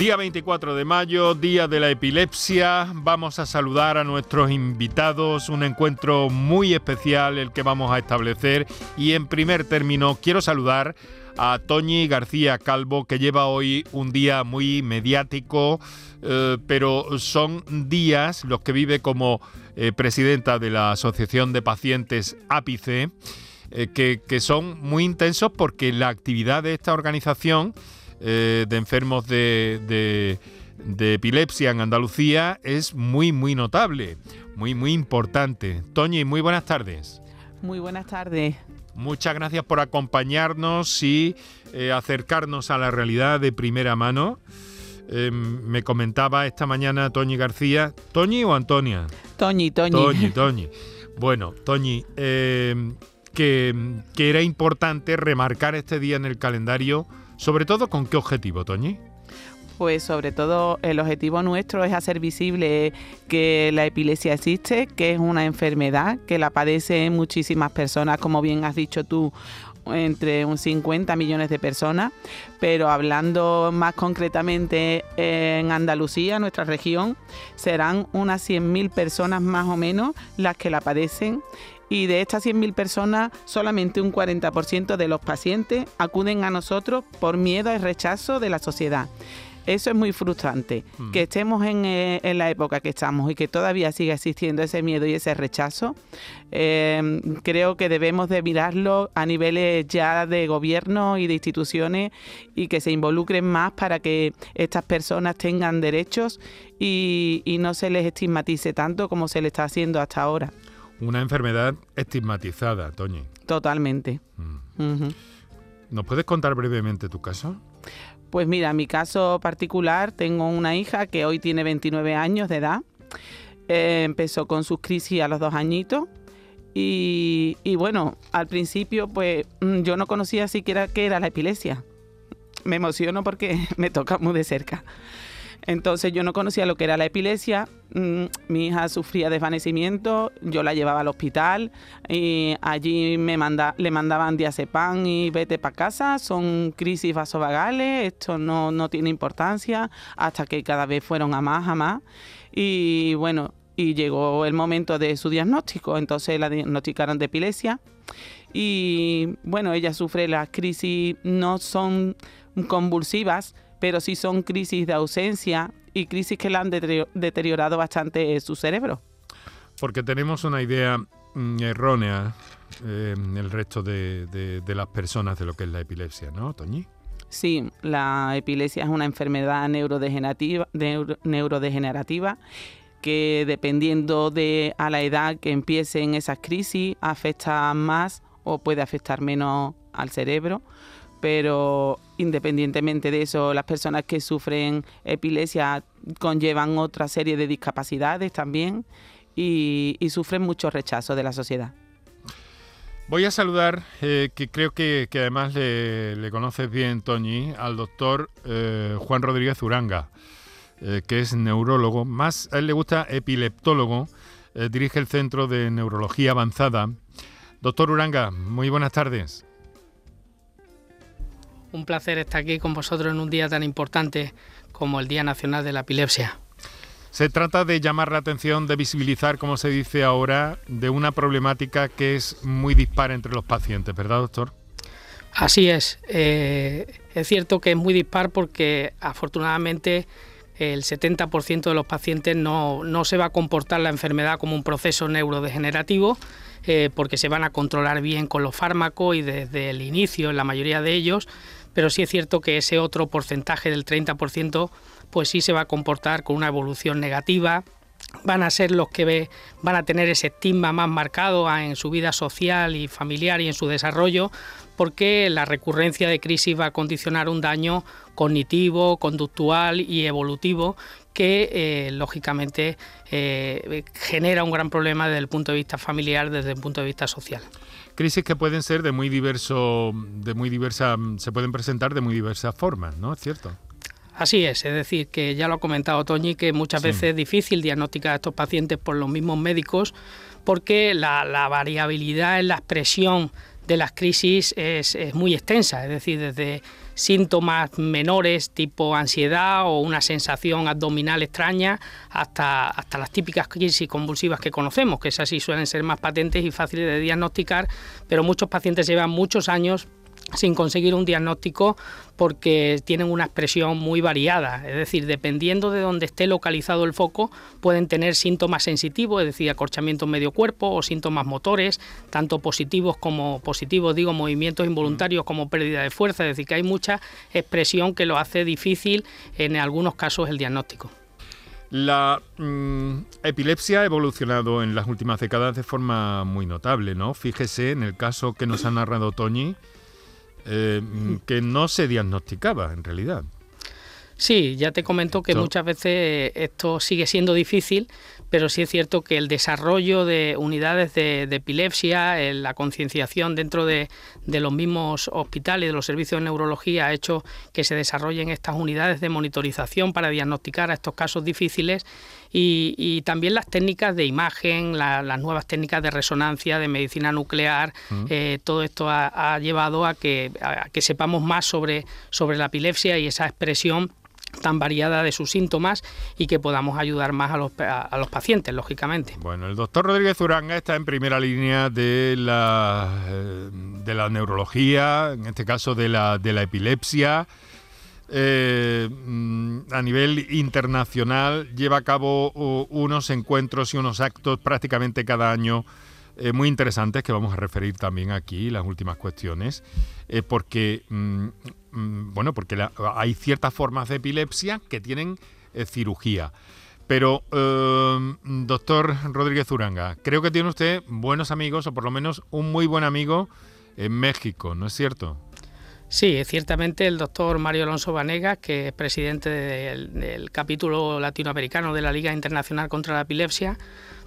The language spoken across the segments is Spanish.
Día 24 de mayo, Día de la Epilepsia. Vamos a saludar a nuestros invitados, un encuentro muy especial el que vamos a establecer. Y en primer término, quiero saludar a Toñi García Calvo, que lleva hoy un día muy mediático, eh, pero son días los que vive como eh, presidenta de la Asociación de Pacientes APICE, eh, que, que son muy intensos porque la actividad de esta organización eh, de enfermos de, epilepsia en Andalucía es muy, muy notable, muy, muy importante. Toñi, muy buenas tardes. Muy buenas tardes. Muchas gracias por acompañarnos y eh, acercarnos a la realidad de primera mano. Em, me comentaba esta mañana Toñi García. ¿Toñi o Antonia? Toñi, Toñi. Toñi, Toñi. Bueno, Toñi, que, que era importante remarcar este día en el calendario sobre todo, ¿con qué objetivo, Toñi? Pues sobre todo el objetivo nuestro es hacer visible que la epilepsia existe, que es una enfermedad, que la padecen muchísimas personas, como bien has dicho tú, entre un 50 millones de personas, pero hablando más concretamente en Andalucía, nuestra región, serán unas 100.000 personas más o menos las que la padecen y de estas 100.000 personas, solamente un 40% de los pacientes acuden a nosotros por miedo al rechazo de la sociedad. Eso es muy frustrante, mm. que estemos eh, en, la época que estamos y que todavía siga existiendo ese miedo y ese rechazo. Eh, creo que debemos de mirarlo a niveles ya de gobierno y de instituciones y que se involucren más para que estas personas tengan derechos y, y no se les estigmatice tanto como se le está haciendo hasta ahora. Una enfermedad estigmatizada, Toñi. Totalmente. Mm. ¿Nos puedes contar brevemente tu caso? Pues mira, mi caso particular, tengo una hija que hoy tiene 29 años de edad. Eh, empezó con sus crisis a los dos añitos. Y, y, bueno, al principio pues mm, yo no conocía siquiera qué era la epilepsia. Me emociono porque me toca muy de cerca. Entonces yo no conocía lo que era la epilepsia, mm, mi hija sufría desvanecimiento, yo la llevaba al hospital y allí me manda, le mandaban diazepam y vete para casa, son crisis vasovagales, esto no, no tiene importancia, hasta que cada vez fueron a más, a más. Y bueno, y llegó el momento de su diagnóstico, entonces la diagnosticaron de epilepsia y bueno, ella sufre las crisis, no son convulsivas, pero sí son crisis de ausencia y crisis que le han deteriorado bastante su cerebro. Porque tenemos una idea mm, errónea eh, el resto de, las personas de lo que es la epilepsia, ¿no, Toñi? Sí, la epilepsia es una enfermedad neurodegenerativa, neurodegenerativa que dependiendo de a la edad que empiecen esas crisis afecta más o puede afectar menos al cerebro pero independientemente de eso, las personas que sufren epilepsia conllevan otra serie de discapacidades también y, sufren mucho rechazo de la sociedad. Voy a saludar, eh, que creo que, además le, conoces bien, Toñi, al doctor eh, Juan Rodríguez Uranga, eh, que es neurólogo, más a él le gusta epileptólogo, dirige el Centro de Neurología Avanzada. Doctor Uranga, muy buenas tardes. Un placer estar aquí con vosotros en un día tan importante como el Día Nacional de la Epilepsia. Se trata de llamar la atención, de visibilizar, como se dice ahora, de una problemática que es muy dispar entre los pacientes, ¿verdad, doctor? Así es. Eh, es cierto que es muy dispar porque afortunadamente el 70% de los pacientes no, no, se va a comportar la enfermedad como un proceso neurodegenerativo, eh, porque se van a controlar bien con los fármacos y desde el inicio, en la mayoría de ellos, pero sí es cierto que ese otro porcentaje del 30% pues sí se va a comportar con una evolución negativa, van a ser los que van a tener ese estigma más marcado en su vida social y familiar y en su desarrollo, porque la recurrencia de crisis va a condicionar un daño cognitivo, conductual y evolutivo que eh, lógicamente eh, genera un gran problema desde el punto de vista familiar, desde el punto de vista social crisis que pueden ser de muy diverso, de muy diversa, se pueden presentar de muy diversas formas, ¿no? ¿Es cierto? Así es, es decir, que ya lo ha comentado Toñi, que muchas veces es difícil diagnosticar a estos pacientes por los mismos médicos porque la, variabilidad en la expresión de las crisis es, muy extensa, es decir, desde síntomas menores tipo ansiedad o una sensación abdominal extraña hasta, hasta las típicas crisis convulsivas que conocemos, que esas sí suelen ser más patentes y fáciles de diagnosticar, pero muchos pacientes llevan muchos años sin conseguir un diagnóstico porque tienen una expresión muy variada, es decir, dependiendo de dónde esté localizado el foco, pueden tener síntomas sensitivos, es decir, acorchamiento en medio cuerpo o síntomas motores, tanto positivos como positivos, digo, movimientos involuntarios como pérdida de fuerza, es decir, que hay mucha expresión que lo hace difícil en algunos casos el diagnóstico. La mm, epilepsia ha evolucionado en las últimas décadas de forma muy notable, ¿no? Fíjese en el caso que nos ha narrado Toñi, eh, que no se diagnosticaba en realidad. Sí, ya te comento que muchas veces esto sigue siendo difícil, pero sí es cierto que el desarrollo de unidades de, epilepsia, la concienciación dentro de, los mismos hospitales, de los servicios de neurología, ha hecho que se desarrollen estas unidades de monitorización para diagnosticar a estos casos difíciles y, también las técnicas de imagen, las nuevas técnicas de resonancia, de medicina nuclear, mm. eh, todo esto ha, llevado a que, a que sepamos más sobre, sobre la epilepsia y esa expresión tan variada de sus síntomas y que podamos ayudar más a los, a, los pacientes, lógicamente. Bueno, el doctor Rodríguez Uranga está en primera línea de la, eh, de la neurología, en este caso de la, de la epilepsia. Eh, mm, a nivel internacional lleva a cabo unos encuentros y unos actos prácticamente cada año eh, muy interesantes que vamos a referir también aquí, las últimas cuestiones, eh, porque, mm, mm, bueno, porque hay ciertas formas de epilepsia que tienen eh, cirugía. Pero, doctor Rodríguez Uranga, creo que tiene usted buenos amigos, o por lo menos un muy buen amigo en México, ¿no es cierto? Sí, ciertamente el doctor Mario Alonso Vanegas, que es presidente del capítulo latinoamericano de la Liga Internacional contra la Epilepsia,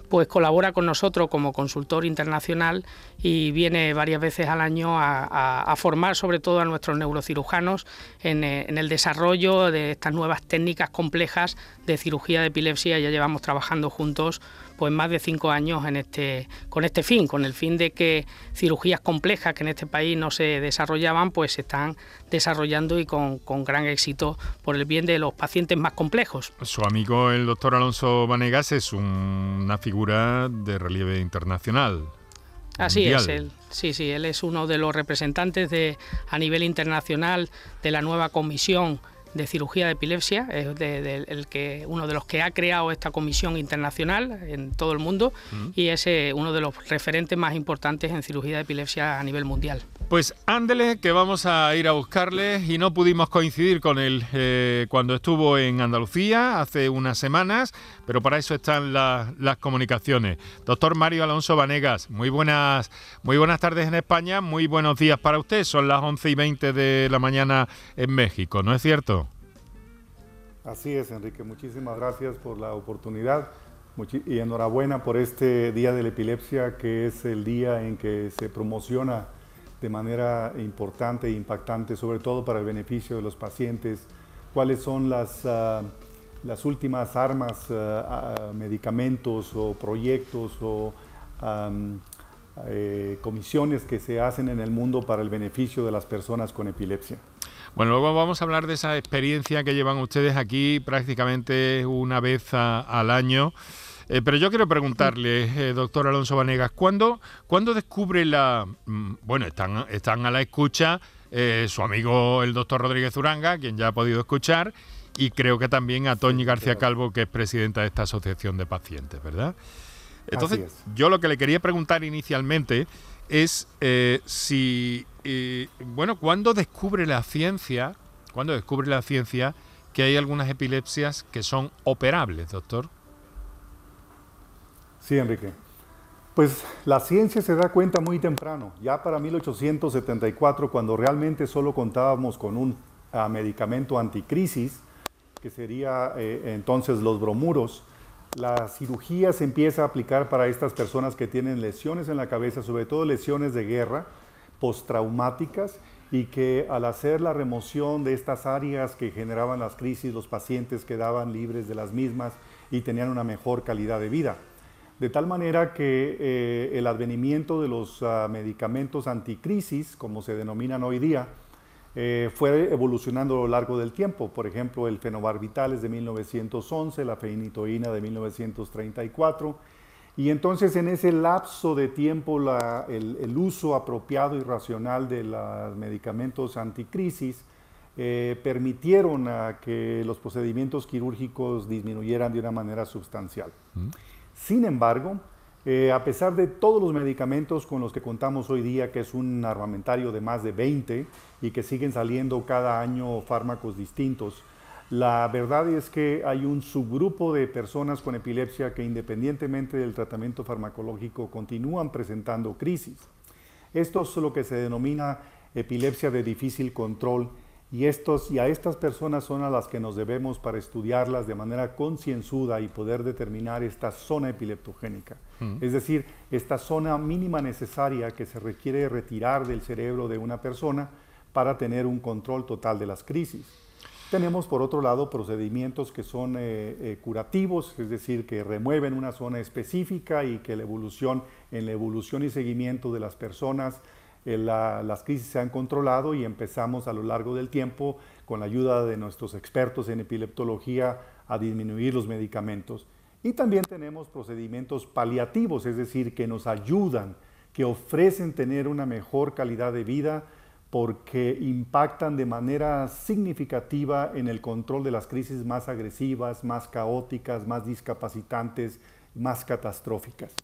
pues colabora con nosotros como consultor internacional y viene varias veces al año a, formar sobre todo a nuestros neurocirujanos en, eh, en, el desarrollo de estas nuevas técnicas complejas de cirugía de epilepsia. Ya llevamos trabajando juntos pues más de cinco años en este, con este fin, con el fin de que cirugías complejas que en este país no se desarrollaban, pues se están desarrollando y con, gran éxito por el bien de los pacientes más complejos. Su amigo el doctor Alonso Vanegas es una figura de relieve internacional. Así es, él, sí, sí, él es uno de los representantes de, a nivel internacional de la nueva comisión de cirugía de epilepsia, es el que, uno de los que ha creado esta comisión internacional en todo el mundo y es eh, uno de los referentes más importantes en cirugía de epilepsia a nivel mundial. Pues ándele, que vamos a ir a buscarle y no pudimos coincidir con él eh, cuando estuvo en Andalucía hace unas semanas, pero para eso están las comunicaciones. Doctor Mario Alonso Vanegas, muy buenas, muy buenas tardes en España, muy buenos días para usted. Son las 11 y 20 de la mañana en México, ¿no es cierto? Así es, Enrique. Muchísimas gracias por la oportunidad y enhorabuena por este Día de la Epilepsia, que es el día en que se promociona de manera importante e impactante, sobre todo para el beneficio de los pacientes, cuáles son las, ah, las últimas armas, ah, medicamentos o proyectos o eh, comisiones que se hacen en el mundo para el beneficio de las personas con epilepsia. Bueno, luego vamos a hablar de esa experiencia que llevan ustedes aquí prácticamente una vez al año. Eh, pero yo quiero preguntarle, eh, doctor Alonso Vanegas, ¿cuándo, ¿cuándo, descubre la... Mm, bueno, están, están a la escucha eh, su amigo el doctor Rodríguez Uranga, quien ya ha podido escuchar, y creo que también a Toñi García Calvo, que es presidenta de esta asociación de pacientes, ¿verdad? Entonces, yo lo que le quería preguntar inicialmente es si bueno, ¿cuándo descubre la ciencia, cuando descubre la ciencia que hay algunas epilepsias que son operables, doctor? Sí, Enrique. Pues la ciencia se da cuenta muy temprano, ya para 1874, cuando realmente solo contábamos con un ah, medicamento anticrisis, que sería eh, entonces los bromuros, la cirugía se empieza a aplicar para estas personas que tienen lesiones en la cabeza, sobre todo lesiones de guerra, postraumáticas y que al hacer la remoción de estas áreas que generaban las crisis, los pacientes quedaban libres de las mismas y tenían una mejor calidad de vida. De tal manera que eh, el advenimiento de los ah, medicamentos anticrisis, como se denominan hoy día, eh, fue evolucionando a lo largo del tiempo. Por ejemplo, el fenobarbital es de 1911, la feinitoína de 1934. Y entonces en ese lapso de tiempo el, uso apropiado y racional de los medicamentos anticrisis eh, permitieron a que los procedimientos quirúrgicos disminuyeran de una manera sustancial. Mm. Sin embargo, eh, a pesar de todos los medicamentos con los que contamos hoy día, que es un armamentario de más de 20 y que siguen saliendo cada año fármacos distintos, la verdad es que hay un subgrupo de personas con epilepsia que independientemente del tratamiento farmacológico continúan presentando crisis. Esto es lo que se denomina epilepsia de difícil control y, estos, y a estas personas son a las que nos debemos para estudiarlas de manera concienzuda y poder determinar esta zona epileptogénica. Es decir, esta zona mínima necesaria que se requiere retirar del cerebro de una persona para tener un control total de las crisis. Tenemos por otro lado procedimientos que son eh, eh, curativos, es decir, que remueven una zona específica y que la evolución, en la evolución y seguimiento de las personas eh, las crisis se han controlado y empezamos a lo largo del tiempo, con la ayuda de nuestros expertos en epileptología, a disminuir los medicamentos. Y también tenemos procedimientos paliativos, es decir, que nos ayudan, que ofrecen tener una mejor calidad de vida porque impactan de manera significativa en el control de las crisis más agresivas, más caóticas, más discapacitantes, más catastróficas.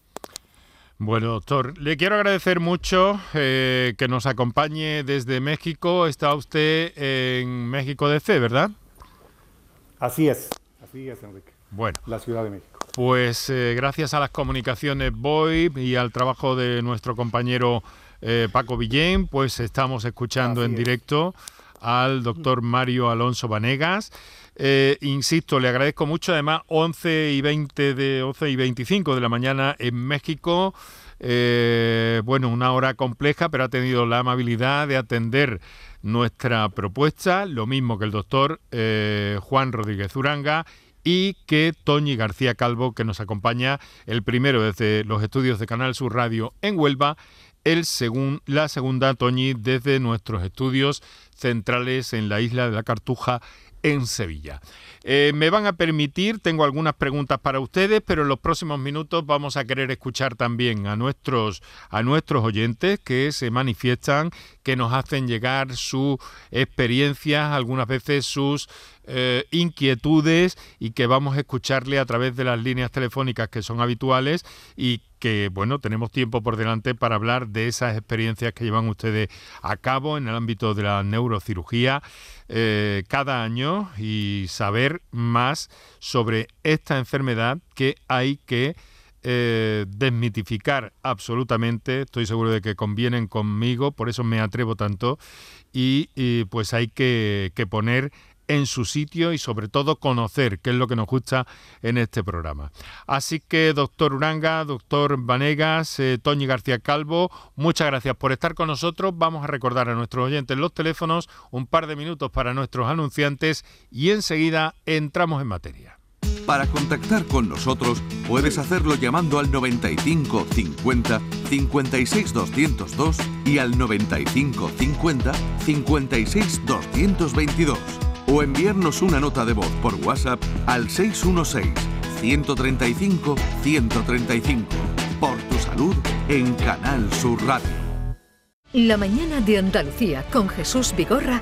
Bueno, doctor, le quiero agradecer mucho eh, que nos acompañe desde México. Está usted en México DC, ¿verdad? Así es, así es, Enrique. Bueno. La Ciudad de México. Pues eh, gracias a las comunicaciones VoIP y al trabajo de nuestro compañero eh, Paco Villén, pues estamos escuchando en directo al doctor Mario Alonso Vanegas. Eh, insisto, le agradezco mucho. Además, 11 y 20 de 11 y 25 de la mañana en México. Eh, bueno, una hora compleja, pero ha tenido la amabilidad de atender nuestra propuesta, lo mismo que el doctor eh, Juan Rodríguez Uranga y que Toñi García Calvo, que nos acompaña el primero desde los estudios de Canal Sur Radio en Huelva, el la segunda Toñi desde nuestros estudios centrales en la isla de la Cartuja en Sevilla. Eh, me van a permitir, tengo algunas preguntas para ustedes, pero en los próximos minutos vamos a querer escuchar también a nuestros, a nuestros oyentes que se manifiestan, que nos hacen llegar sus experiencias, algunas veces sus eh, inquietudes y que vamos a escucharle a través de las líneas telefónicas que son habituales y que bueno, tenemos tiempo por delante para hablar de esas experiencias que llevan ustedes a cabo en el ámbito de la neurocirugía eh, cada año y saber más sobre esta enfermedad que hay que eh, desmitificar absolutamente, estoy seguro de que convienen conmigo, por eso me atrevo tanto, y, pues hay que, que poner en su sitio y sobre todo conocer, qué es lo que nos gusta en este programa. Así que, doctor Uranga, doctor Vanegas, eh, Toñi García Calvo, muchas gracias por estar con nosotros. Vamos a recordar a nuestros oyentes los teléfonos, un par de minutos para nuestros anunciantes y enseguida entramos en materia. Para contactar con nosotros puedes hacerlo llamando al 95 50 56 202 y al 95 50 56 222 o enviarnos una nota de voz por WhatsApp al 616-135-135. Por tu salud en Canal Sur Radio. La mañana de Andalucía con Jesús Vigorra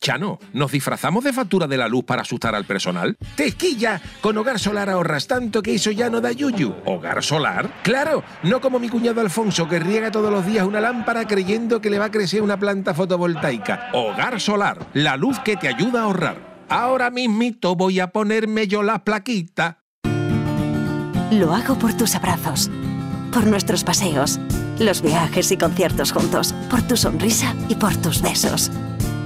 Chano, ¿nos disfrazamos de factura de la luz para asustar al personal? ¡Tequilla! Con Hogar Solar ahorras tanto que eso ya no da yuyu. ¿Hogar Solar? ¡Claro! No como mi cuñado Alfonso que riega todos los días una lámpara creyendo que le va a crecer una planta fotovoltaica. Hogar Solar, la luz que te ayuda a ahorrar. Ahora mismito voy a ponerme yo la plaquita. Lo hago por tus abrazos, por nuestros paseos, los viajes y conciertos juntos, por tu sonrisa y por tus besos.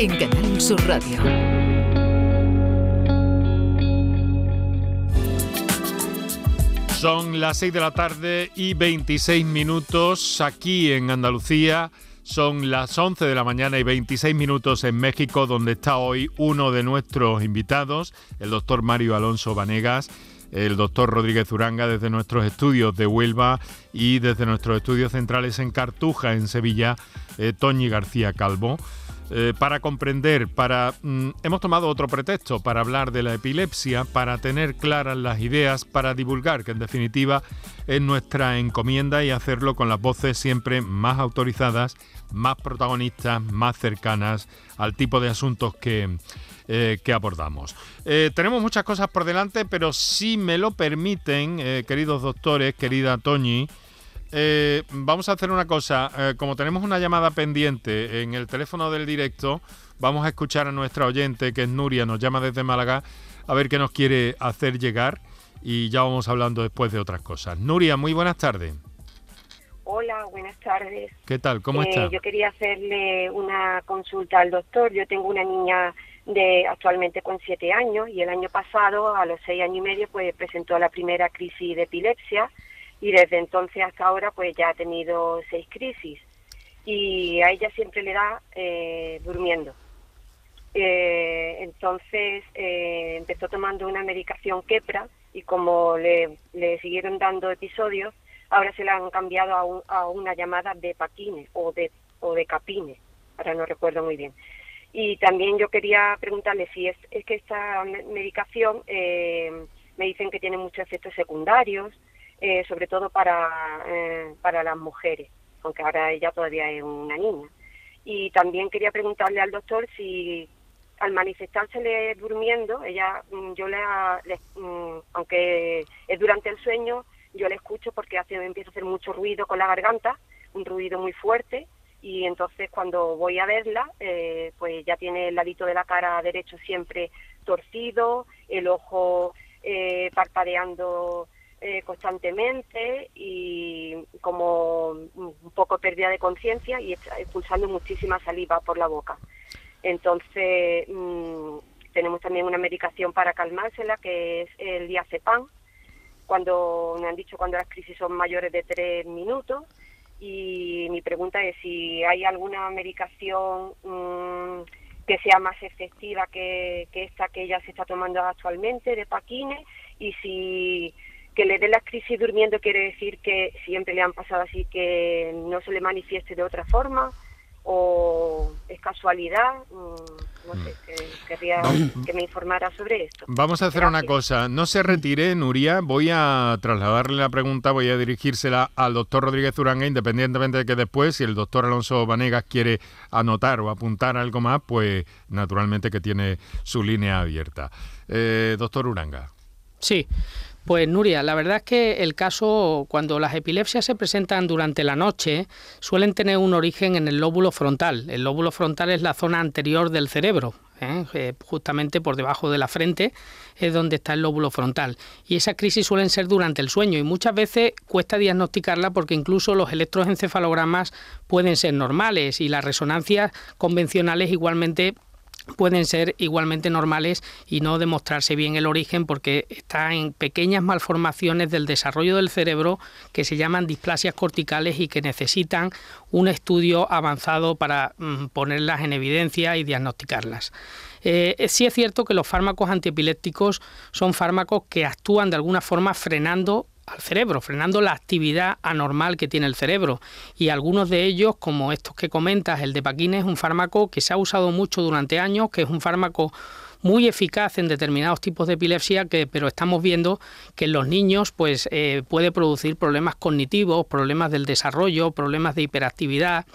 en Canal Sur Radio. Son las 6 de la tarde y 26 minutos aquí en Andalucía. Son las 11 de la mañana y 26 minutos en México, donde está hoy uno de nuestros invitados, el doctor Mario Alonso Vanegas, el doctor Rodríguez Uranga desde nuestros estudios de Huelva y desde nuestros estudios centrales en Cartuja, en Sevilla, eh, Toñi García Calvo. Eh, para comprender, para mm, hemos tomado otro pretexto para hablar de la epilepsia, para tener claras las ideas, para divulgar, que en definitiva es nuestra encomienda y hacerlo con las voces siempre más autorizadas, más protagonistas, más cercanas al tipo de asuntos que, eh, abordamos. Eh, tenemos muchas cosas por delante, pero si me lo permiten, queridos doctores, querida Toñi, eh, vamos a hacer una cosa. Eh, como tenemos una llamada pendiente en el teléfono del directo, vamos a escuchar a nuestra oyente, que es Nuria, nos llama desde Málaga, a ver qué nos quiere hacer llegar y ya vamos hablando después de otras cosas. Nuria, muy buenas tardes. Hola, buenas tardes. ¿Qué tal? ¿Cómo Eh, está? Yo quería hacerle una consulta al doctor. Yo tengo una niña de actualmente con siete años y el año pasado, a los seis años y medio, pues presentó la primera crisis de epilepsia y desde entonces hasta ahora, pues ya ha tenido seis crisis y a ella siempre le da eh, durmiendo. Eh, entonces eh, empezó tomando una medicación Kepra y como le, le siguieron dando episodios, ahora se la han cambiado a, un- a una llamada de Paquine o de, o de Capine, ahora no recuerdo muy bien. Y también yo quería preguntarle si es, es que esta me- medicación eh, me dicen que tiene muchos efectos secundarios, eh, sobre todo para, eh, para las mujeres, aunque ahora ella todavía es una niña. Y también quería preguntarle al doctor si al manifestársele durmiendo, ella, mm, yo le, mm, aunque es durante el sueño, yo le escucho porque hace, empieza a hacer mucho ruido con la garganta, un ruido muy fuerte, y entonces cuando voy a verla, eh, pues ya tiene el ladito de la cara derecho siempre torcido, el ojo eh, parpadeando eh, constantemente y como un poco pérdida de conciencia y expulsando muchísima saliva por la boca. Entonces, mm, tenemos también una medicación para calmársela que es el diazepam, cuando me han dicho cuando las crisis son mayores de tres minutos y mi pregunta es si hay alguna medicación mm, que sea más efectiva que, que esta que ella se está tomando actualmente de Paquine y si que le dé las crisis durmiendo quiere decir que siempre le han pasado así que no se le manifieste de otra forma o es casualidad Mm, no sé que- querría que me informara sobre esto. Vamos a hacer una cosa, no se retire, Nuria, voy a trasladarle la pregunta, voy a dirigírsela al doctor Rodríguez Uranga, independientemente de que después, si el doctor Alonso Vanegas quiere anotar o apuntar algo más, pues naturalmente que tiene su línea abierta. Eh, doctor Uranga. Sí, pues Nuria, la verdad es que el caso, cuando las epilepsias se presentan durante la noche, suelen tener un origen en el lóbulo frontal. El lóbulo frontal es la zona anterior del cerebro, ¿eh? Eh, justamente por debajo de la frente es donde está el lóbulo frontal. Y esas crisis suelen ser durante el sueño y muchas veces cuesta diagnosticarla porque incluso los electroencefalogramas pueden ser normales y las resonancias convencionales igualmente pueden ser igualmente normales y no demostrarse bien el origen porque está en pequeñas malformaciones del desarrollo del cerebro que se llaman displasias corticales y que necesitan un estudio avanzado para mm, ponerlas en evidencia y diagnosticarlas. Eh, sí es cierto que los fármacos antiepilépticos son fármacos que actúan de alguna forma frenando al cerebro, frenando la actividad anormal que tiene el cerebro. Y algunos de ellos, como estos que comentas, el de Paquine, es un fármaco que se ha usado mucho durante años, que es un fármaco muy eficaz en determinados tipos de epilepsia, que, pero estamos viendo que en los niños pues, eh, puede producir problemas cognitivos, problemas del desarrollo, problemas de hiperactividad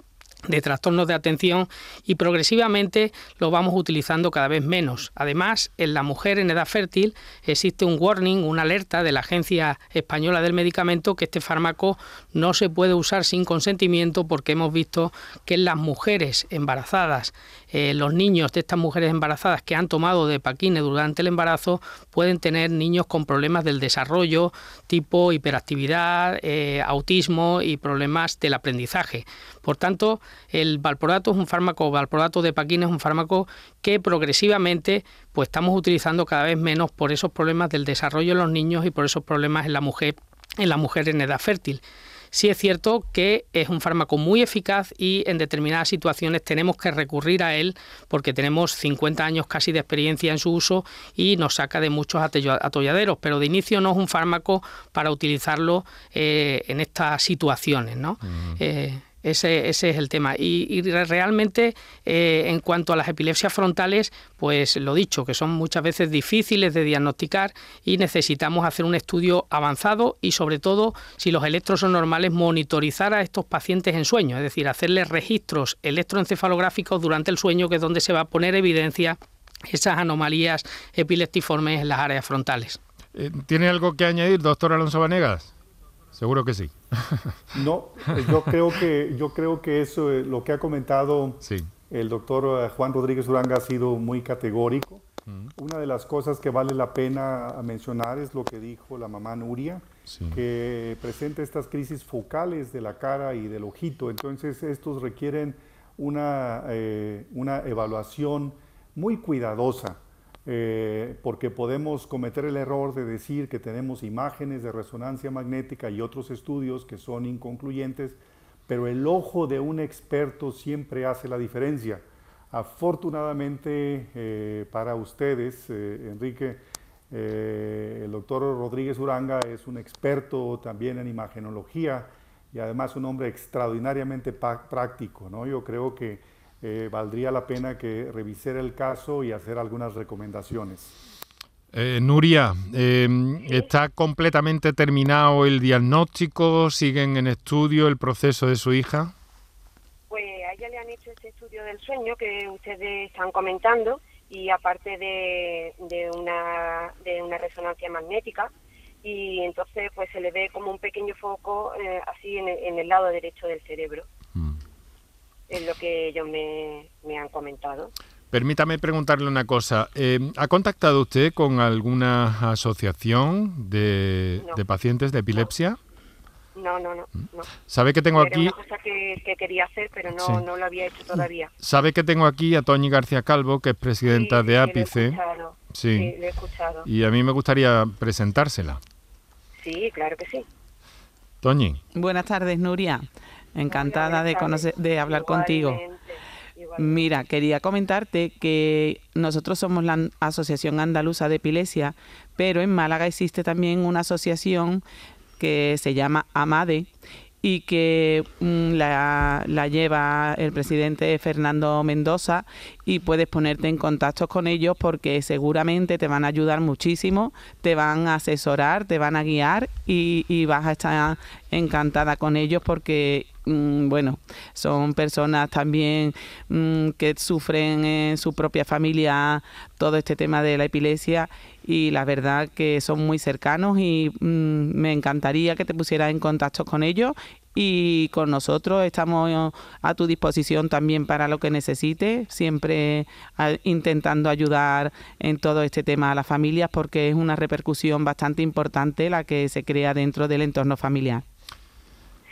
de trastornos de atención y progresivamente lo vamos utilizando cada vez menos. Además, en la mujer en edad fértil existe un warning, una alerta de la Agencia Española del Medicamento que este fármaco no se puede usar sin consentimiento porque hemos visto que en las mujeres embarazadas, eh, los niños de estas mujeres embarazadas que han tomado de paquine durante el embarazo pueden tener niños con problemas del desarrollo tipo hiperactividad, eh, autismo y problemas del aprendizaje. Por tanto, el valproato es un fármaco, valproato de paquina es un fármaco que progresivamente pues estamos utilizando cada vez menos por esos problemas del desarrollo en los niños y por esos problemas en la mujer en la mujer en edad fértil. Sí es cierto que es un fármaco muy eficaz y en determinadas situaciones tenemos que recurrir a él porque tenemos 50 años casi de experiencia en su uso y nos saca de muchos atolladeros, pero de inicio no es un fármaco para utilizarlo eh, en estas situaciones. ¿no? Ese, ese, es el tema. Y, realmente, eh, en cuanto a las epilepsias frontales, pues lo dicho, que son muchas veces difíciles de diagnosticar y necesitamos hacer un estudio avanzado y, sobre todo, si los electros son normales, monitorizar a estos pacientes en sueño, es decir, hacerles registros electroencefalográficos durante el sueño, que es donde se va a poner evidencia esas anomalías epileptiformes en las áreas frontales. Eh, ¿Tiene algo que añadir, doctor Alonso Vanegas? Seguro que sí. No, eh, yo creo que, yo creo que eso, eh, lo que ha comentado el doctor eh, Juan Rodríguez Uranga ha sido muy categórico. Una de las cosas que vale la pena mencionar es lo que dijo la mamá Nuria, que presenta estas crisis focales de la cara y del ojito. Entonces, estos requieren una, una evaluación muy cuidadosa. Eh, porque podemos cometer el error de decir que tenemos imágenes de resonancia magnética y otros estudios que son inconcluyentes, pero el ojo de un experto siempre hace la diferencia. Afortunadamente eh, para ustedes, eh, Enrique, el doctor Rodríguez Uranga es un experto también en imagenología y además un hombre extraordinariamente práctico. ¿no? Yo creo que eh, valdría la pena que revisara el caso y hacer algunas recomendaciones. Eh, Nuria, eh, ¿está completamente terminado el diagnóstico? ¿Siguen en estudio el proceso de su hija? Pues a ella le han hecho ese estudio del sueño que ustedes están comentando y aparte de, una, de una resonancia magnética y entonces pues se le ve como un pequeño foco así en el, lado derecho del cerebro es lo que ellos me, han comentado. Permítame preguntarle una cosa. Eh, ¿Ha contactado usted con alguna asociación de, pacientes de epilepsia? No, no, no. ¿Sabe que tengo Era aquí? una cosa que, quería hacer, pero no, no, lo había hecho todavía. ¿Sabe que tengo aquí a Toñi García Calvo, que es presidenta de Ápice? Sí, sí, lo he escuchado. Y a mí me gustaría presentársela. Sí, claro que sí. Toñi. Buenas tardes, Nuria. Encantada de, conocer, de hablar contigo. Mira, quería comentarte que nosotros somos la Asociación Andaluza de Epilepsia, pero en Málaga existe también una asociación que se llama AMADE y que mm, la, la, lleva el presidente Fernando Mendoza y puedes ponerte en contacto con ellos porque seguramente te van a ayudar muchísimo, te van a asesorar, te van a guiar y, y vas a estar encantada con ellos porque Mm, bueno, son personas también mm, que sufren en su propia familia todo este tema de la epilepsia y la verdad que son muy cercanos y mm, me encantaría que te pusieras en contacto con ellos y con nosotros estamos a tu disposición también para lo que necesites, siempre intentando ayudar en todo este tema a las familias porque es una repercusión bastante importante la que se crea dentro del entorno familiar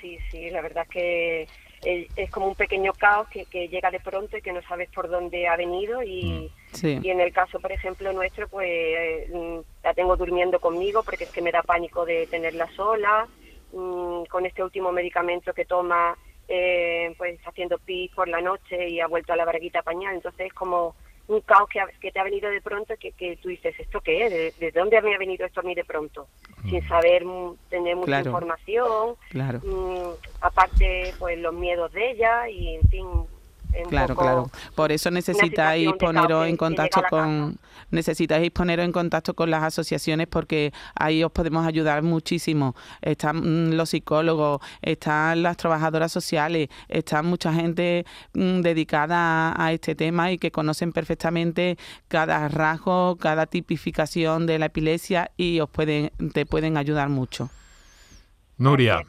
sí, sí, la verdad es que es como un pequeño caos que, llega de pronto y que no sabes por dónde ha venido y, mm. y en el caso, por ejemplo, nuestro, pues mm, la tengo durmiendo conmigo porque es que me da pánico de tenerla sola, mm, con este último medicamento que toma, eh, pues haciendo pis por la noche y ha vuelto a la braguita pañal, entonces es como un caos que, te ha venido de pronto que, que tú dices, ¿esto qué es? ¿De, dónde me ha venido esto a mí de pronto? Sin saber tener mucha información. Claro. aparte, pues los miedos de ella y, en fin, claro, claro. Por eso necesitáis poneros en contacto con necesitáis poneros en contacto con las asociaciones porque ahí os podemos ayudar muchísimo. Están mm, los psicólogos, están las trabajadoras sociales, están mucha gente mm, dedicada a, este tema y que conocen perfectamente cada rasgo, cada tipificación de la epilepsia y os pueden te pueden ayudar mucho. Nuria.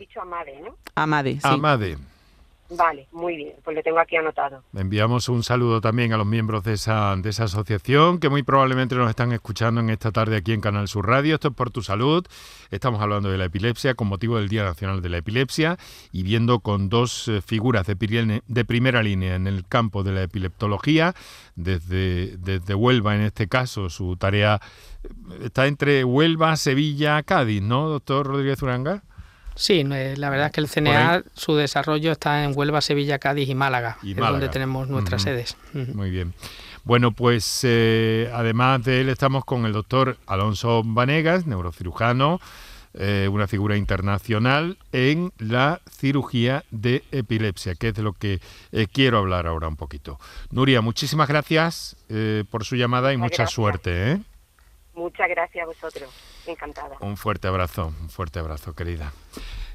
Amade, sí. Amade. Vale, muy bien, pues lo tengo aquí anotado. Enviamos un saludo también a los miembros de esa, de esa asociación que muy probablemente nos están escuchando en esta tarde aquí en Canal Sur Radio. Esto es por tu salud. Estamos hablando de la epilepsia con motivo del Día Nacional de la Epilepsia y viendo con dos eh, figuras de, de primera línea en el campo de la epileptología, desde, desde Huelva en este caso, su tarea eh, está entre Huelva, Sevilla, Cádiz, ¿no, doctor Rodríguez Uranga? Sí, la verdad es que el CNA, su desarrollo está en Huelva, Sevilla, Cádiz y Málaga, es donde tenemos nuestras sedes. Muy bien. Bueno, pues eh, además de él estamos con el doctor Alonso Vanegas, neurocirujano, eh, una figura internacional en la cirugía de epilepsia, que es de lo que eh, quiero hablar ahora un poquito. Nuria, muchísimas gracias por su llamada y mucha suerte. Muchas gracias a vosotros. Encantada. Un fuerte abrazo, un fuerte abrazo, querida.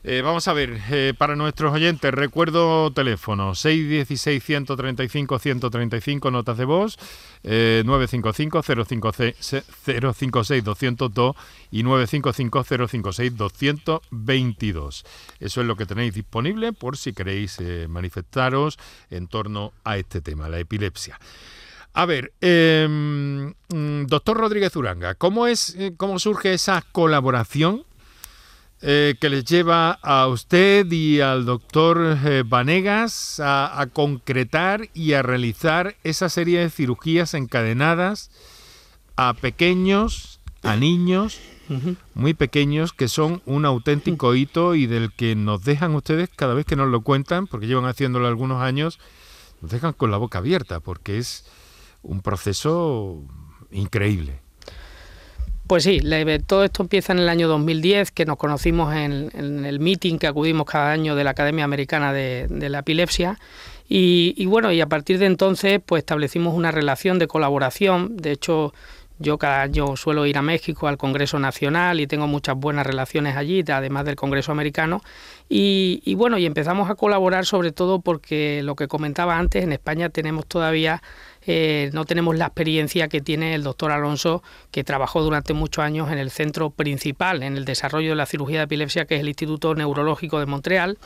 Eh, vamos a ver, eh, para nuestros oyentes, recuerdo teléfono 616-135-135, notas de voz, eh, 955-056-202 y 955-056-222. Eso es lo que tenéis disponible por si queréis eh, manifestaros en torno a este tema, la epilepsia. A ver, em, mm, doctor Rodríguez Uranga, ¿cómo, es, eh, ¿cómo surge esa colaboración eh, que les lleva a usted y al doctor eh, Vanegas a, concretar y a realizar esa serie de cirugías encadenadas a pequeños, a niños muy pequeños, que son un auténtico hito y del que nos dejan ustedes cada vez que nos lo cuentan, porque llevan haciéndolo algunos años, nos dejan con la boca abierta, porque es un proceso increíble. Pues sí, todo esto empieza en el año 2010, que nos conocimos en, el meeting que acudimos cada año de la Academia Americana de, la Epilepsia. Y, bueno, y a partir de entonces pues establecimos una relación de colaboración. De hecho, yo cada año suelo ir a México al Congreso Nacional y tengo muchas buenas relaciones allí, además del Congreso Americano. Y, bueno, y empezamos a colaborar sobre todo porque lo que comentaba antes, en España tenemos todavía eh, no tenemos la experiencia que tiene el doctor Alonso, que trabajó durante muchos años en el centro principal, en el desarrollo de la cirugía de epilepsia, que es el Instituto Neurológico de Montreal.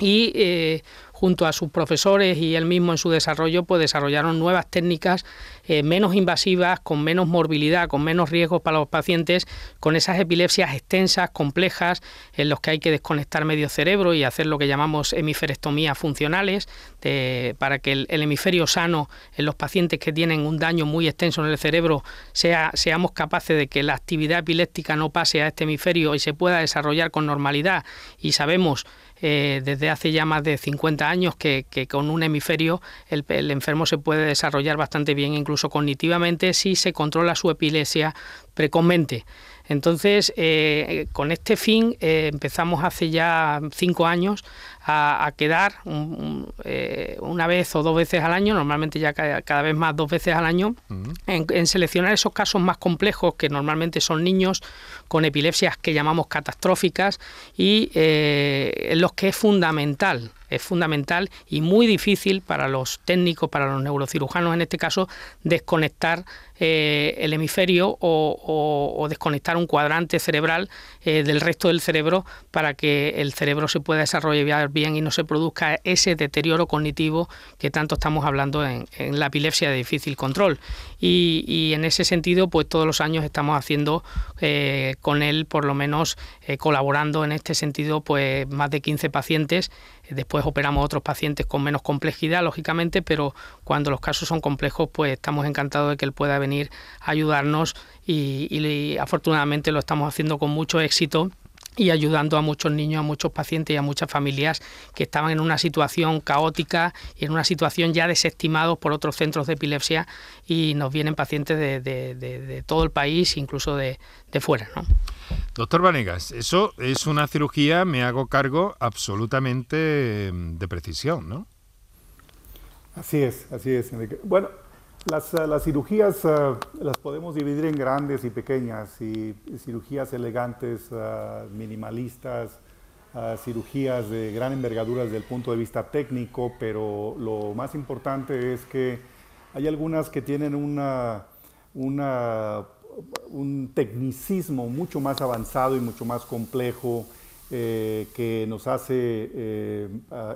Y eh, junto a sus profesores y él mismo en su desarrollo, pues desarrollaron nuevas técnicas eh, menos invasivas, con menos morbilidad, con menos riesgos para los pacientes, con esas epilepsias extensas, complejas, en los que hay que desconectar medio cerebro y hacer lo que llamamos hemiferectomías funcionales, para que el, hemisferio sano en los pacientes que tienen un daño muy extenso en el cerebro sea, seamos capaces de que la actividad epiléptica no pase a este hemisferio y se pueda desarrollar con normalidad. Y sabemos eh, desde hace ya más de 50 años que, con un hemisferio el, enfermo se puede desarrollar bastante bien, incluso cognitivamente, si se controla su epilepsia precozmente. Entonces, eh, con este fin eh, empezamos hace ya cinco años a, quedar eh, una vez o dos veces al año, normalmente ya cada, vez más dos veces al año, en, seleccionar esos casos más complejos que normalmente son niños con epilepsias que llamamos catastróficas y en los que es fundamental es fundamental y muy difícil para los técnicos, para los neurocirujanos en este caso, desconectar eh, el hemisferio o, desconectar un cuadrante cerebral eh, del resto del cerebro para que el cerebro se pueda desarrollar bien y no se produzca ese deterioro cognitivo que tanto estamos hablando en, la epilepsia de difícil control. Y, en ese sentido, pues todos los años estamos haciendo eh, con él, por lo menos colaborando en este sentido, pues más de 15 pacientes Después operamos otros pacientes con menos complejidad, lógicamente, pero cuando los casos son complejos, pues estamos encantados de que él pueda venir a ayudarnos y, afortunadamente lo estamos haciendo con mucho éxito y ayudando a muchos niños, a muchos pacientes y a muchas familias que estaban en una situación caótica y en una situación ya desestimados por otros centros de epilepsia y nos vienen pacientes de, todo el país, incluso de, fuera. ¿no? Doctor Vanegas, eso es una cirugía, me hago cargo, absolutamente mm, de precisión, ¿no? Así es, así es, Enrique. Bueno, las, las cirugías las podemos dividir en grandes y pequeñas, y, cirugías elegantes, minimalistas, cirugías de gran envergadura desde el punto de vista técnico, pero lo más importante es que hay algunas que tienen una, una, un tecnicismo mucho más avanzado y mucho más complejo eh, que nos hace eh,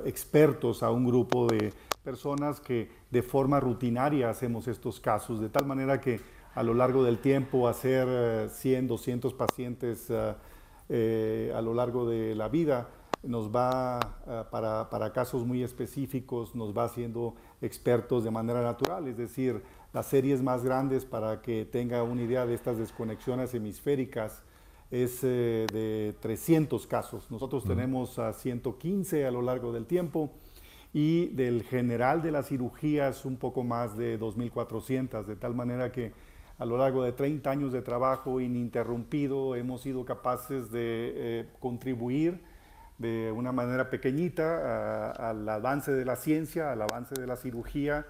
expertos a un grupo de personas que de forma rutinaria hacemos estos casos, de tal manera que a lo largo del tiempo hacer 100, eh, 200 pacientes eh, a lo largo de la vida, nos va, eh, para, para, casos muy específicos, nos va haciendo expertos de manera natural, es decir, las series más grandes para que tenga una idea de estas desconexiones hemisféricas es eh, de 300 casos. Nosotros tenemos a 115 a lo largo del tiempo y del general de las cirugías un poco más de 2.400, de tal manera que a lo largo de 30 años de trabajo ininterrumpido hemos sido capaces de eh, contribuir de una manera pequeñita al avance de la ciencia, al avance de la cirugía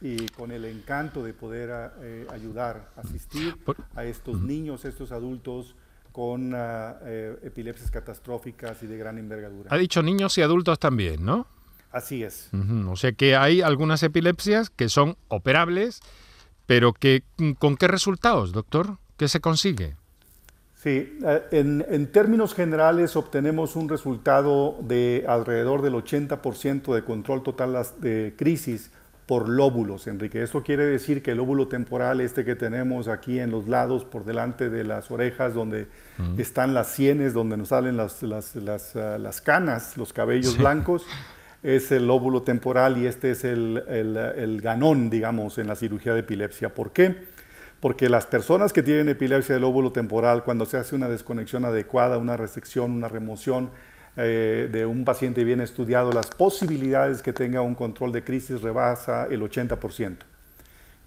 y con el encanto de poder eh, ayudar, asistir a estos niños, a estos adultos con ah, eh, epilepsias catastróficas y de gran envergadura. Ha dicho niños y adultos también, ¿no? Así es. O sea que hay algunas epilepsias que son operables pero que, ¿con qué resultados, doctor? ¿Qué se consigue? Sí, eh, en, términos generales obtenemos un resultado de alrededor del 80% de control total de crisis por lóbulos, Enrique. Esto quiere decir que el lóbulo temporal, este que tenemos aquí en los lados, por delante de las orejas, donde están las sienes, donde nos salen las, las, ah, canas, los cabellos blancos, es el lóbulo temporal y este es el, ganón, digamos, en la cirugía de epilepsia. ¿Por qué? Porque las personas que tienen epilepsia del lóbulo temporal, cuando se hace una desconexión adecuada, una resección, una remoción eh, de un paciente bien estudiado, las posibilidades que tenga un control de crisis rebasa el 80%.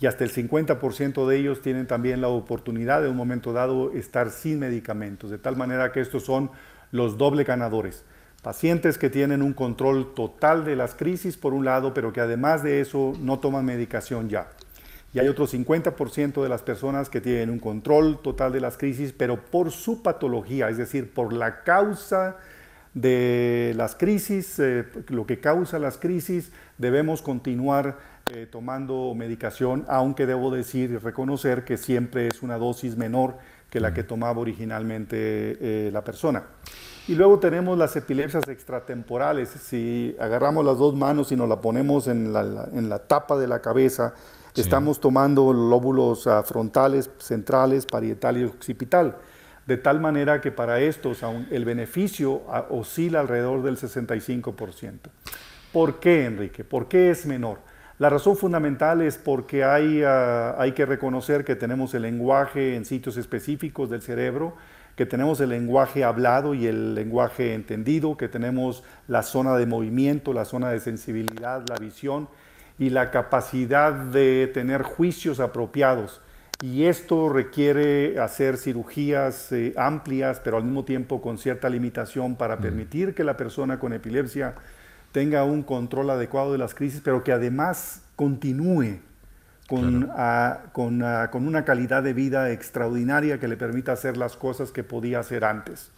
Y hasta el 50% de ellos tienen también la oportunidad de un momento dado estar sin medicamentos, de tal manera que estos son los doble ganadores pacientes que tienen un control total de las crisis por un lado, pero que además de eso no toman medicación ya. Y hay otro 50% de las personas que tienen un control total de las crisis, pero por su patología, es decir, por la causa de las crisis, eh, lo que causa las crisis, debemos continuar eh, tomando medicación, aunque debo decir y reconocer que siempre es una dosis menor que la que tomaba originalmente eh, la persona. Y luego tenemos las epilepsias extratemporales. Si agarramos las dos manos y nos la ponemos en la, en la tapa de la cabeza, estamos tomando lóbulos ah, frontales, centrales, parietal y occipital. De tal manera que para estos el beneficio ah, oscila alrededor del 65%. ¿Por qué, Enrique? ¿Por qué es menor? La razón fundamental es porque hay, ah, hay que reconocer que tenemos el lenguaje en sitios específicos del cerebro que tenemos el lenguaje hablado y el lenguaje entendido, que tenemos la zona de movimiento, la zona de sensibilidad, la visión y la capacidad de tener juicios apropiados. Y esto requiere hacer cirugías eh, amplias, pero al mismo tiempo con cierta limitación para mm. permitir que la persona con epilepsia tenga un control adecuado de las crisis, pero que además continúe con, con, con, una calidad de vida extraordinaria que le permita hacer las cosas que podía hacer antes.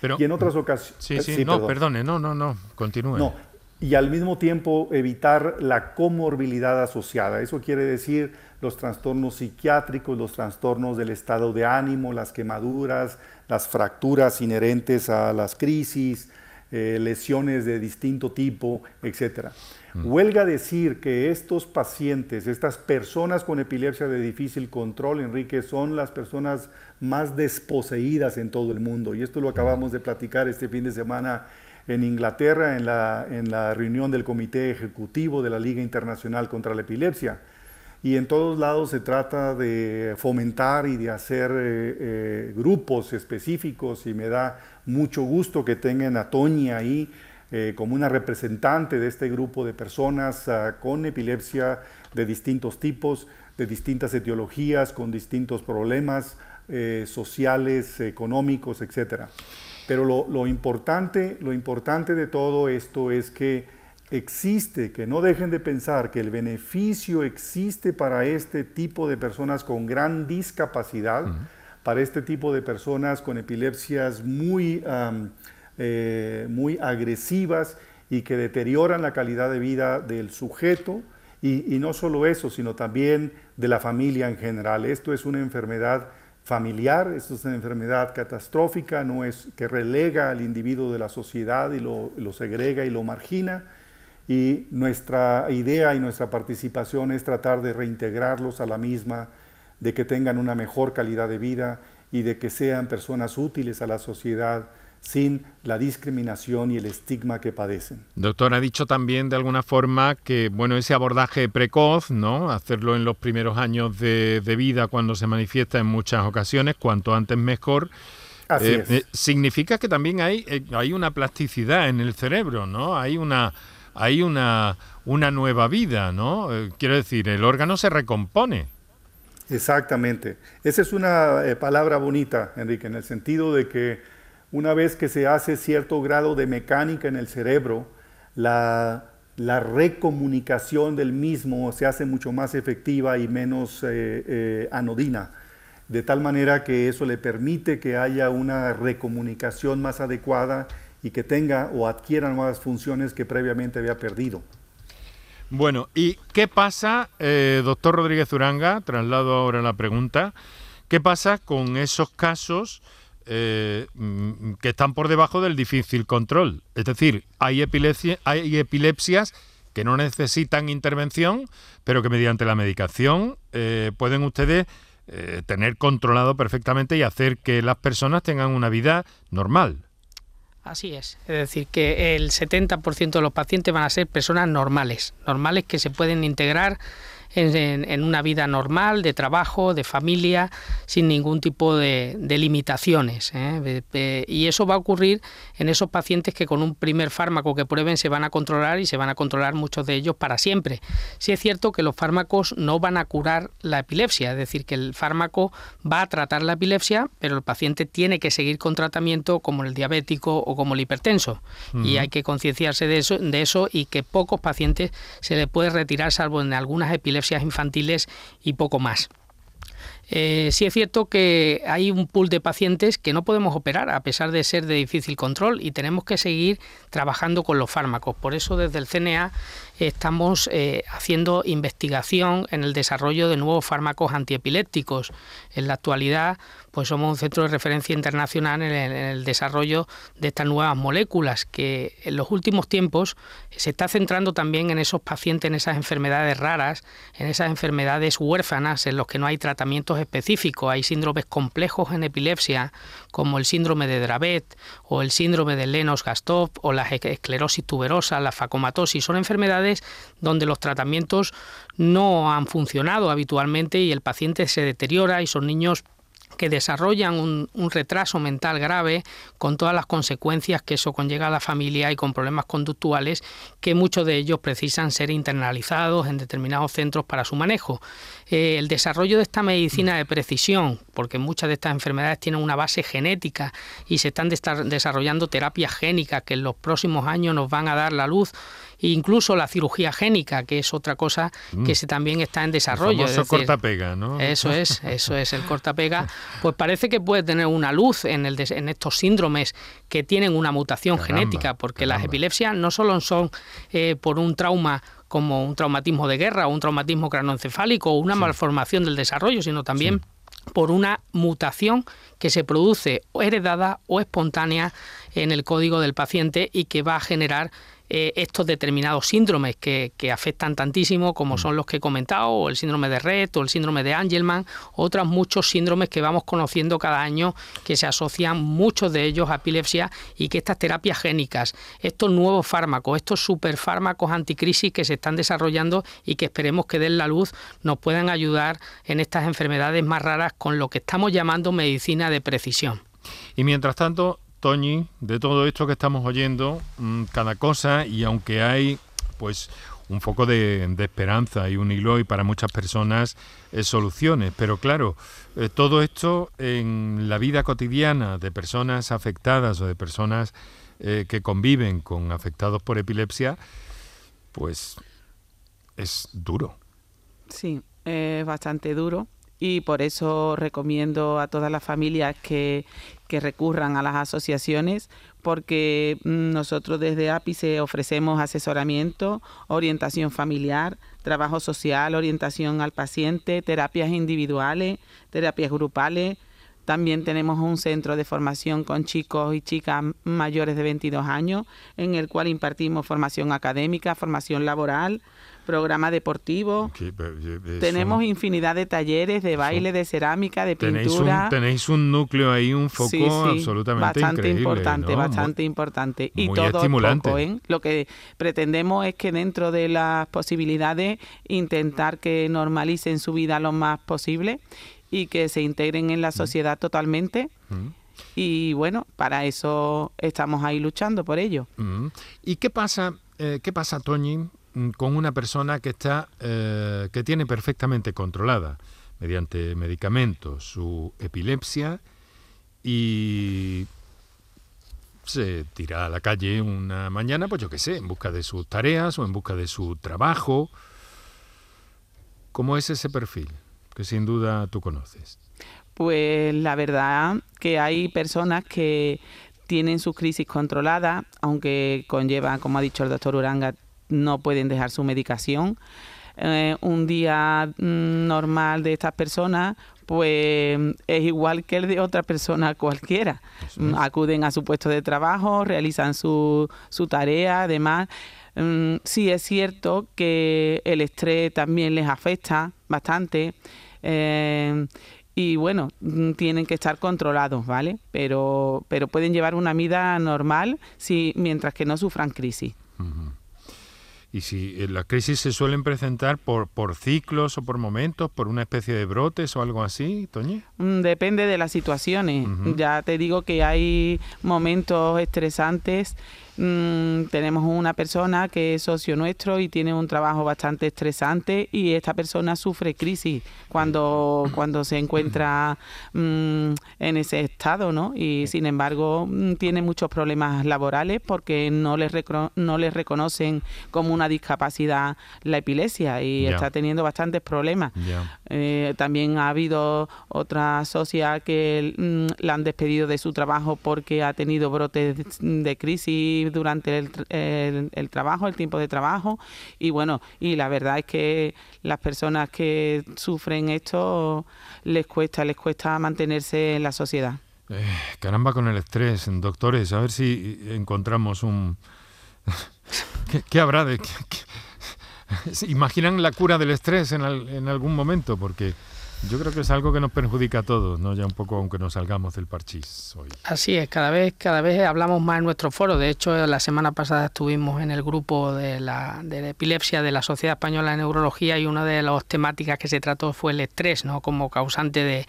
Pero, y en otras ocasiones... Sí, sí, no, perdone, no, no, no, continúe. No, y al mismo tiempo evitar la comorbilidad asociada. Eso quiere decir los trastornos psiquiátricos, los trastornos del estado de ánimo, las quemaduras, las fracturas inherentes a las crisis, eh, lesiones de distinto tipo, etcétera. Mm. Huelga decir que estos pacientes, estas personas con epilepsia de difícil control, Enrique, son las personas más desposeídas en todo el mundo. Y esto lo acabamos de platicar este fin de semana en Inglaterra, en la, en la reunión del Comité Ejecutivo de la Liga Internacional contra la Epilepsia. Y en todos lados se trata de fomentar y de hacer eh, eh, grupos específicos y me da mucho gusto que tengan a Toña ahí eh, como una representante de este grupo de personas ah, con epilepsia de distintos tipos, de distintas etiologías, con distintos problemas eh, sociales, económicos, etc. Pero lo, importante, lo importante de todo esto es que existe, que no dejen de pensar que el beneficio existe para este tipo de personas con gran discapacidad, para este tipo de personas con epilepsias muy, eh, muy agresivas y que deterioran la calidad de vida del sujeto. Y, no solo eso, sino también de la familia en general. Esto es una enfermedad familiar, esto es una enfermedad catastrófica, no es que relega al individuo de la sociedad y lo, lo, segrega y lo margina. Y nuestra idea y nuestra participación es tratar de reintegrarlos a la misma, de que tengan una mejor calidad de vida y de que sean personas útiles a la sociedad sin la discriminación y el estigma que padecen. Doctor, ha dicho también de alguna forma que bueno ese abordaje precoz, ¿no? Hacerlo en los primeros años de, vida cuando se manifiesta en muchas ocasiones, cuanto antes mejor. Eh, eh, significa que también hay, eh, hay una plasticidad en el cerebro, ¿no? Hay una hay una, una nueva vida, ¿no? quiero decir, el órgano se recompone. Exactamente. Esa es una palabra bonita, Enrique, en el sentido de que una vez que se hace cierto grado de mecánica en el cerebro, la, recomunicación del mismo se hace mucho más efectiva y menos eh, eh, anodina, de tal manera que eso le permite que haya una recomunicación más adecuada y que tenga o adquiera nuevas funciones que previamente había perdido. Bueno, ¿y qué pasa, eh, doctor Rodríguez Uranga? Traslado ahora la pregunta. ¿Qué pasa con esos casos? Eh, mm, que están por debajo del difícil control. Es decir, hay, epilepsia, hay epilepsias que no necesitan intervención, pero que mediante la medicación eh, pueden ustedes eh, tener controlado perfectamente y hacer que las personas tengan una vida normal. Así es, es decir, que el 70% de los pacientes van a ser personas normales, normales que se pueden integrar en, una vida normal, de trabajo, de familia, sin ningún tipo de, limitaciones. ¿eh? Y eso va a ocurrir en esos pacientes que con un primer fármaco que prueben se van a controlar y se van a controlar muchos de ellos para siempre. Sí es cierto que los fármacos no van a curar la epilepsia, es decir, que el fármaco va a tratar la epilepsia, pero el paciente tiene que seguir con tratamiento como el diabético o como el hipertenso. Y hay que concienciarse de eso, de eso y que pocos pacientes se le puede retirar, salvo en algunas epilepsias infantiles y poco más. Eh, sí es cierto que hay un pool de pacientes que no podemos operar a pesar de ser de difícil control y tenemos que seguir trabajando con los fármacos. Por eso desde el CNA estamos eh, haciendo investigación en el desarrollo de nuevos fármacos antiepilépticos. En la actualidad pues somos un centro de referencia internacional en el, desarrollo de estas nuevas moléculas que en los últimos tiempos se está centrando también en esos pacientes, en esas enfermedades raras, en esas enfermedades huérfanas en los que no hay tratamientos específicos, hay síndromes complejos en epilepsia como el síndrome de Dravet o el síndrome de Lennox-Gastaut o la esclerosis tuberosa, la facomatosis, son enfermedades donde los tratamientos no han funcionado habitualmente y el paciente se deteriora y son niños que desarrollan un, retraso mental grave con todas las consecuencias que eso conlleva a la familia y con problemas conductuales que muchos de ellos precisan ser internalizados en determinados centros para su manejo. Eh, el desarrollo de esta medicina de precisión, porque muchas de estas enfermedades tienen una base genética y se están desarrollando terapias génicas que en los próximos años nos van a dar la luz incluso la cirugía génica, que es otra cosa que mm. se también está en desarrollo. El cortapega, ¿no? Eso es, eso es el cortapega. Pues parece que puede tener una luz en, el, en estos síndromes que tienen una mutación genética, porque las epilepsias no solo son eh, por un trauma como un traumatismo de guerra o un traumatismo cranoencefálico o una malformación del desarrollo, sino también por una mutación que se produce heredada o espontánea en el código del paciente y que va a generar eh, estos determinados síndromes que, afectan tantísimo como mm. son los que he comentado, o el síndrome de Red o el síndrome de Angelman, otros muchos síndromes que vamos conociendo cada año que se asocian muchos de ellos a epilepsia y que estas terapias génicas, estos nuevos fármacos, estos superfármacos anticrisis que se están desarrollando y que esperemos que den la luz, nos puedan ayudar en estas enfermedades más raras con lo que estamos llamando medicina de precisión. Y mientras tanto, Toñi, de todo esto que estamos oyendo, mm, cada cosa, y aunque hay pues un foco de, esperanza y un hilo y para muchas personas soluciones, pero claro, eh, todo esto en la vida cotidiana de personas afectadas o de personas eh, que conviven con afectados por epilepsia, pues es duro. Sí, es bastante duro y por eso recomiendo a todas las familias que, que recurran a las asociaciones porque mm, nosotros desde APICE ofrecemos asesoramiento, orientación familiar, trabajo social, orientación al paciente, terapias individuales, terapias grupales. También tenemos un centro de formación con chicos y chicas mayores de 22 años, en el cual impartimos formación académica, formación laboral, programa deportivo. Tenemos infinidad de talleres de baile, de cerámica, de pintura. tenéis un núcleo ahí, un foco absolutamente bastante importante, bastante importante y todo poco, ¿eh? Lo que pretendemos es que dentro de las posibilidades intentar que normalicen su vida lo más posible y que se integren en la sociedad totalmente. Y bueno, para eso estamos ahí luchando por ello. ¿Y qué pasa, eh, qué pasa, Toñi, Mm, con una persona que está eh, que tiene perfectamente controlada mediante medicamentos su epilepsia y se tira a la calle una mañana, pues yo qué sé, en busca de sus tareas o en busca de su trabajo. ¿Cómo es ese perfil? Que sin duda tú conoces. Pues la verdad que hay personas que tienen su crisis controlada, aunque conlleva, como ha dicho el doctor Uranga, no pueden dejar su medicación. Eh, un día mm, normal de estas personas pues es igual que el de otra persona cualquiera. Acuden a su puesto de trabajo, realizan su, su tarea, además. Mm, sí es cierto que el estrés también les afecta bastante. Eh, y bueno, tienen que estar controlados, ¿vale? Pero, pero pueden llevar una vida normal si, mientras que no sufran crisis. Y si eh, las crisis se suelen presentar por, por ciclos o por momentos, por una especie de brotes o algo así, Toñi. Mm, depende de las situaciones. Ya te digo que hay momentos estresantes Mm, tenemos una persona que es socio nuestro y tiene un trabajo bastante estresante y esta persona sufre crisis cuando, cuando se encuentra mm, en ese estado, ¿no? Y sin embargo mm, tiene muchos problemas laborales porque no les, no les reconocen como una discapacidad la epilepsia y está teniendo bastantes problemas. Eh, también ha habido otra socia que la han despedido de su trabajo porque ha tenido brotes de crisis durante el, trabajo, el tiempo de trabajo. Y bueno, y la verdad es que las personas que sufren esto les cuesta, les cuesta mantenerse en la sociedad. Eh, caramba con el estrés, doctores, a ver si encontramos un... ¿Qué, habrá de...? ¿Imaginan la cura del estrés en, en algún momento? Porque yo creo que es algo que nos perjudica a todos, ¿no? Ya un poco aunque nos salgamos del parchís hoy. Así es, cada vez, cada vez hablamos más en nuestro foro. De hecho, la semana pasada estuvimos en el grupo de la, de epilepsia de la Sociedad Española de Neurología y una de las temáticas que se trató fue el estrés, ¿no? Como causante de,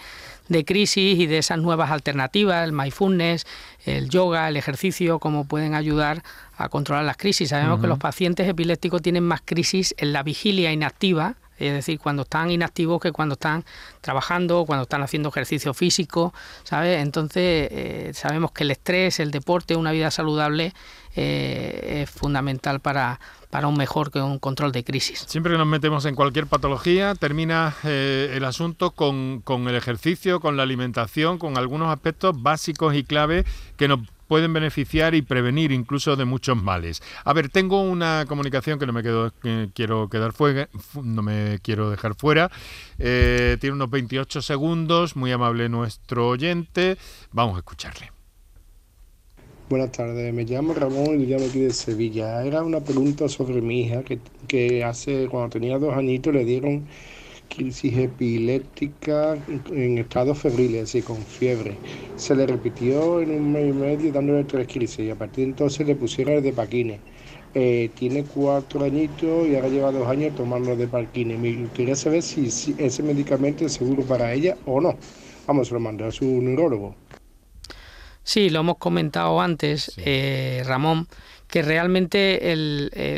de crisis y de esas nuevas alternativas, el mindfulness, el yoga, el ejercicio, cómo pueden ayudar a controlar las crisis. Sabemos que los pacientes epilépticos tienen más crisis en la vigilia inactiva, es decir, cuando están inactivos que cuando están trabajando, cuando están haciendo ejercicio físico, ¿sabes? Entonces eh, sabemos que el estrés, el deporte, una vida saludable eh, es fundamental para, para un mejor que un control de crisis. Siempre que nos metemos en cualquier patología, termina eh, el asunto con, con el ejercicio, con la alimentación, con algunos aspectos básicos y clave que nos pueden beneficiar y prevenir incluso de muchos males. A ver, tengo una comunicación que no me quedo, quiero quedar fuera, no me quiero dejar fuera. Eh, tiene unos 28 segundos, muy amable nuestro oyente. Vamos a escucharle. Buenas tardes, me llamo Ramón y llamo aquí de Sevilla. Era una pregunta sobre mi hija que, que hace, cuando tenía dos añitos, le dieron crisis epiléptica en estado febril, es decir, con fiebre. Se le repitió en un mes y medio dándole tres crisis y a partir de entonces le pusieron el de Paquines. Eh, tiene cuatro añitos y ahora lleva dos años tomando de Paquines. Me quería saber si, ese medicamento es seguro para ella o no. Vamos, lo mandó a su neurólogo. Sí, lo hemos comentado antes, eh, Ramón que realmente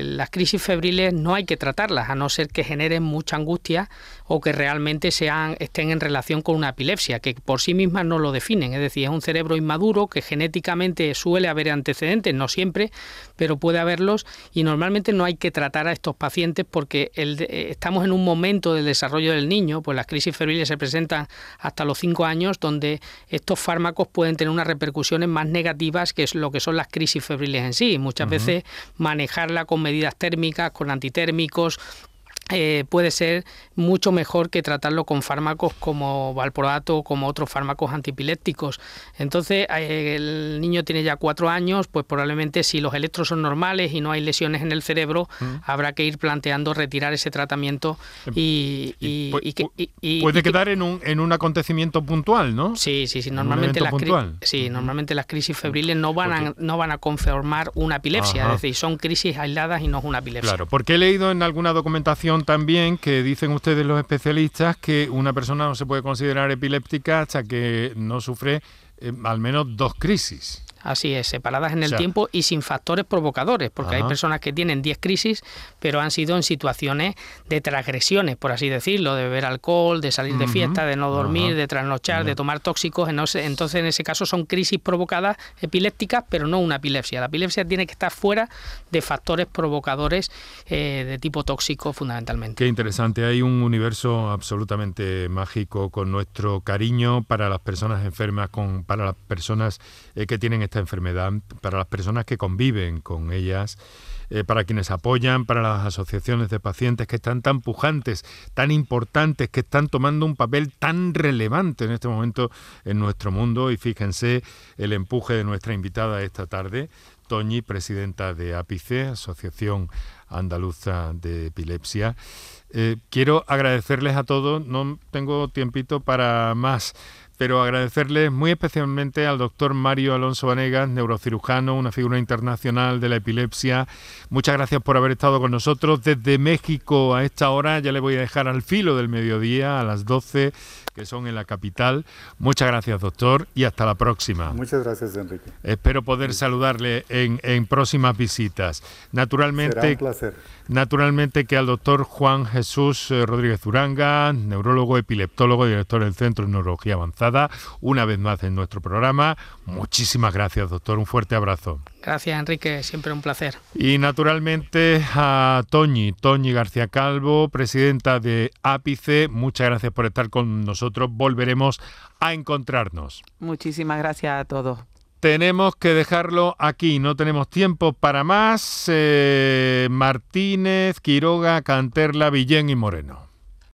las crisis febriles no hay que tratarlas, a no ser que generen mucha angustia o que realmente sean, estén en relación con una epilepsia, que por sí mismas no lo definen. Es decir, es un cerebro inmaduro que genéticamente suele haber antecedentes, no siempre, pero puede haberlos y normalmente no hay que tratar a estos pacientes porque eh, estamos en un momento del desarrollo del niño, pues las crisis febriles se presentan hasta los 5 años, donde estos fármacos pueden tener unas repercusiones más negativas que es lo que son las crisis febriles en sí. Muchas veces manejarla con medidas térmicas, con antitérmicos, eh, puede ser mucho mejor que tratarlo con fármacos como valproato o como otros fármacos antipilépticos. Entonces, eh, el niño tiene ya cuatro años, pues probablemente si los electros son normales y no hay lesiones en el cerebro, mm. habrá que ir planteando retirar ese tratamiento y... puede quedar en un, en un acontecimiento puntual, ¿no? Sí, sí, sí. Normalmente, las, sí, normalmente las crisis febriles no van, a, no van a conformar una epilepsia, es decir, son crisis aisladas y no es una epilepsia. Claro, porque he leído en alguna documentación también que dicen ustedes los especialistas que una persona no se puede considerar epiléptica hasta que no sufre eh, al menos dos crisis. Así es, separadas en el tiempo y sin factores provocadores, porque hay personas que tienen 10 crisis, pero han sido en situaciones de transgresiones, por así decirlo, de beber alcohol, de salir de fiesta, de no dormir, de trasnochar, de tomar tóxicos. Entonces, en ese caso son crisis provocadas epilépticas, pero no una epilepsia. La epilepsia tiene que estar fuera de factores provocadores eh, de tipo tóxico fundamentalmente. Qué interesante, hay un universo absolutamente mágico con nuestro cariño para las personas enfermas, con, para las personas eh, que tienen esta enfermedad, para las personas que conviven con ellas, eh, para quienes apoyan, para las asociaciones de pacientes que están tan pujantes, tan importantes, que están tomando un papel tan relevante en este momento en nuestro mundo. Y fíjense el empuje de nuestra invitada esta tarde, Toñi, presidenta de APICE, Asociación Andaluza de Epilepsia. Eh, quiero agradecerles a todos, no tengo tiempito para más pero agradecerles muy especialmente al doctor Mario Alonso Vanegas, neurocirujano, una figura internacional de la epilepsia. Muchas gracias por haber estado con nosotros desde México a esta hora. Ya le voy a dejar al filo del mediodía, a las 12, que son en la capital. Muchas gracias, doctor, y hasta la próxima. Muchas gracias, Enrique. Espero poder saludarle en, en próximas visitas. Naturalmente. Será un placer. Naturalmente que al doctor Juan Jesús eh, Rodríguez Uranga, neurólogo, epileptólogo, director del Centro de Neurología Avanzada, una vez más en nuestro programa. Muchísimas gracias, doctor. Un fuerte abrazo. Gracias, Enrique. Siempre un placer. Y naturalmente a Toñi, Toñi García Calvo, presidenta de Ápice. Muchas gracias por estar con nosotros. Volveremos a encontrarnos. Muchísimas gracias a todos tenemos que dejarlo aquí, no tenemos tiempo para más. Eh, Martínez, Quiroga, Canterla, Villén y Moreno.